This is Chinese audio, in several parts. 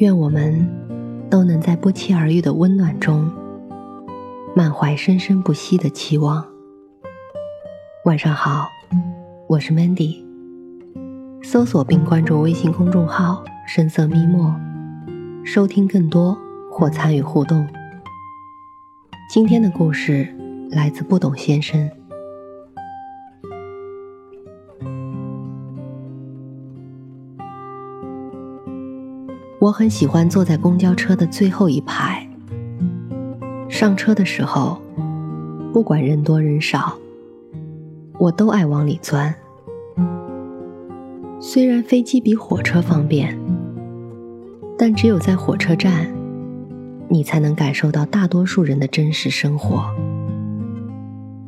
愿我们都能在不期而遇的温暖中，满怀生生不息的期望。晚上好，我是 Mandy。搜索并关注微信公众号“深色咪墨”，收听更多或参与互动。今天的故事来自不懂先生。我很喜欢坐在公交车的最后一排。上车的时候，不管人多人少，我都爱往里钻。虽然飞机比火车方便，但只有在火车站，你才能感受到大多数人的真实生活。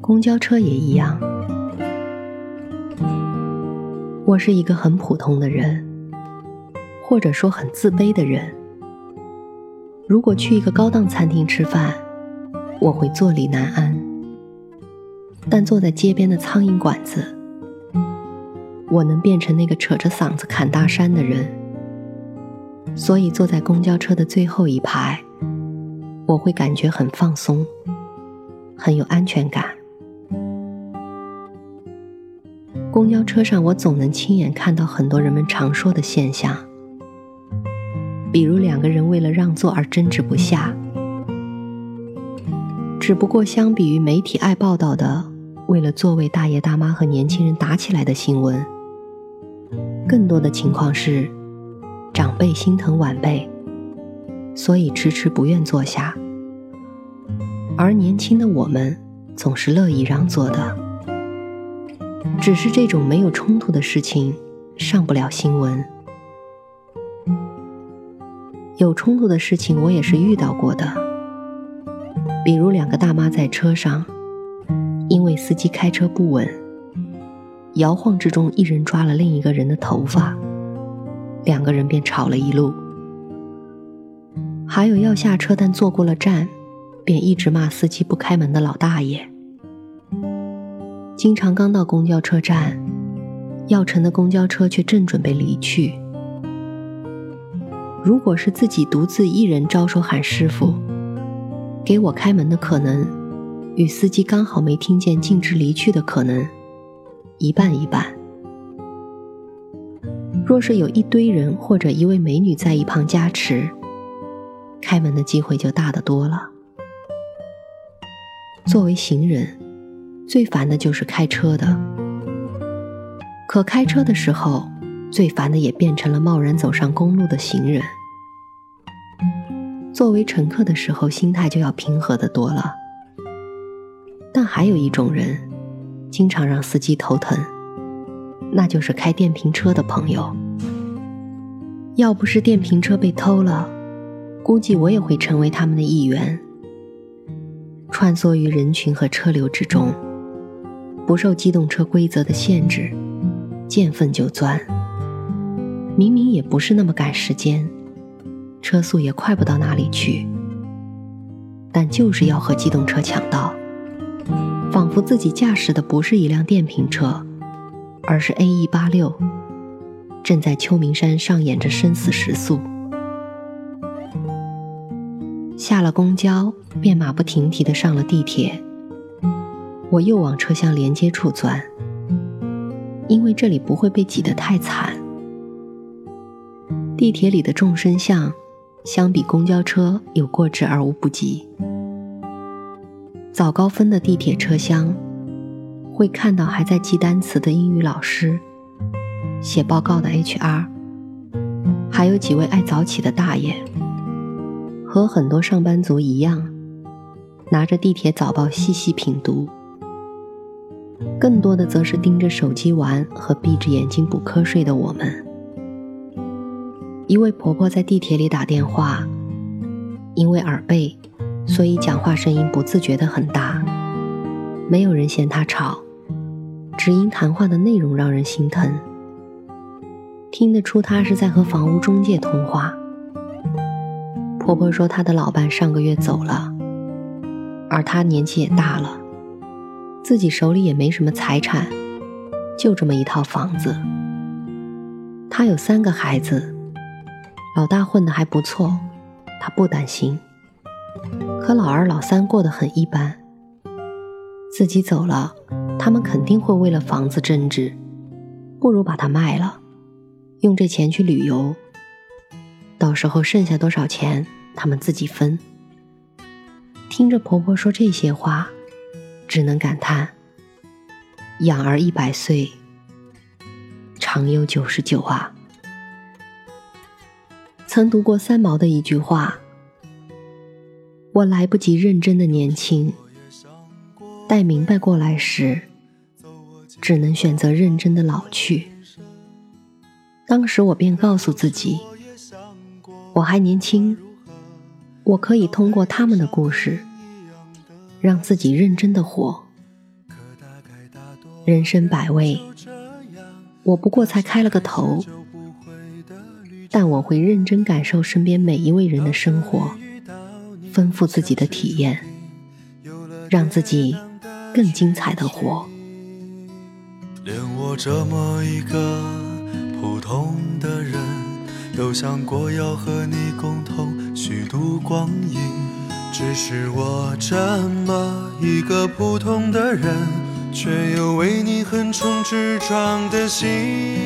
公交车也一样。我是一个很普通的人。或者说很自卑的人，如果去一个高档餐厅吃饭，我会坐立难安；但坐在街边的苍蝇馆子，我能变成那个扯着嗓子侃大山的人。所以坐在公交车的最后一排，我会感觉很放松，很有安全感。公交车上，我总能亲眼看到很多人们常说的现象。比如两个人为了让座而争执不下，只不过相比于媒体爱报道的为了座位大爷大妈和年轻人打起来的新闻，更多的情况是长辈心疼晚辈，所以迟迟不愿坐下，而年轻的我们总是乐意让座的。只是这种没有冲突的事情上不了新闻。有冲突的事情，我也是遇到过的。比如两个大妈在车上，因为司机开车不稳，摇晃之中，一人抓了另一个人的头发，两个人便吵了一路。还有要下车但坐过了站，便一直骂司机不开门的老大爷。经常刚到公交车站，要乘的公交车却正准备离去。如果是自己独自一人招手喊师傅，给我开门的可能，与司机刚好没听见径直离去的可能，一半一半。若是有一堆人或者一位美女在一旁加持，开门的机会就大得多了。作为行人，最烦的就是开车的，可开车的时候，最烦的也变成了贸然走上公路的行人。作为乘客的时候，心态就要平和的多了。但还有一种人，经常让司机头疼，那就是开电瓶车的朋友。要不是电瓶车被偷了，估计我也会成为他们的一员。穿梭于人群和车流之中，不受机动车规则的限制，见缝就钻。明明也不是那么赶时间。车速也快不到哪里去，但就是要和机动车抢道，仿佛自己驾驶的不是一辆电瓶车，而是 A E 八六，正在秋名山上演着生死时速。下了公交，便马不停蹄的上了地铁。我又往车厢连接处钻，因为这里不会被挤得太惨。地铁里的众生相。相比公交车，有过之而无不及。早高峰的地铁车厢，会看到还在记单词的英语老师，写报告的 HR，还有几位爱早起的大爷，和很多上班族一样，拿着地铁早报细细品读。更多的则是盯着手机玩和闭着眼睛补瞌睡的我们。一位婆婆在地铁里打电话，因为耳背，所以讲话声音不自觉的很大。没有人嫌她吵，只因谈话的内容让人心疼。听得出她是在和房屋中介通话。婆婆说她的老伴上个月走了，而她年纪也大了，自己手里也没什么财产，就这么一套房子。她有三个孩子。老大混得还不错，他不担心。可老二、老三过得很一般。自己走了，他们肯定会为了房子争执，不如把它卖了，用这钱去旅游。到时候剩下多少钱，他们自己分。听着婆婆说这些话，只能感叹：养儿一百岁，长忧九十九啊。曾读过三毛的一句话：“我来不及认真的年轻，待明白过来时，只能选择认真的老去。”当时我便告诉自己：“我还年轻，我可以通过他们的故事，让自己认真的活。人生百味，我不过才开了个头。”但我会认真感受身边每一位人的生活，丰富自己的体验，让自己更精彩的活。连我这么一个普通的人，都想过要和你共同虚度光阴。只是我这么一个普通的人，却有为你横冲直撞的心。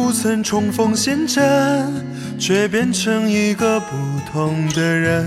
不曾重逢陷阵，却变成一个不同的人。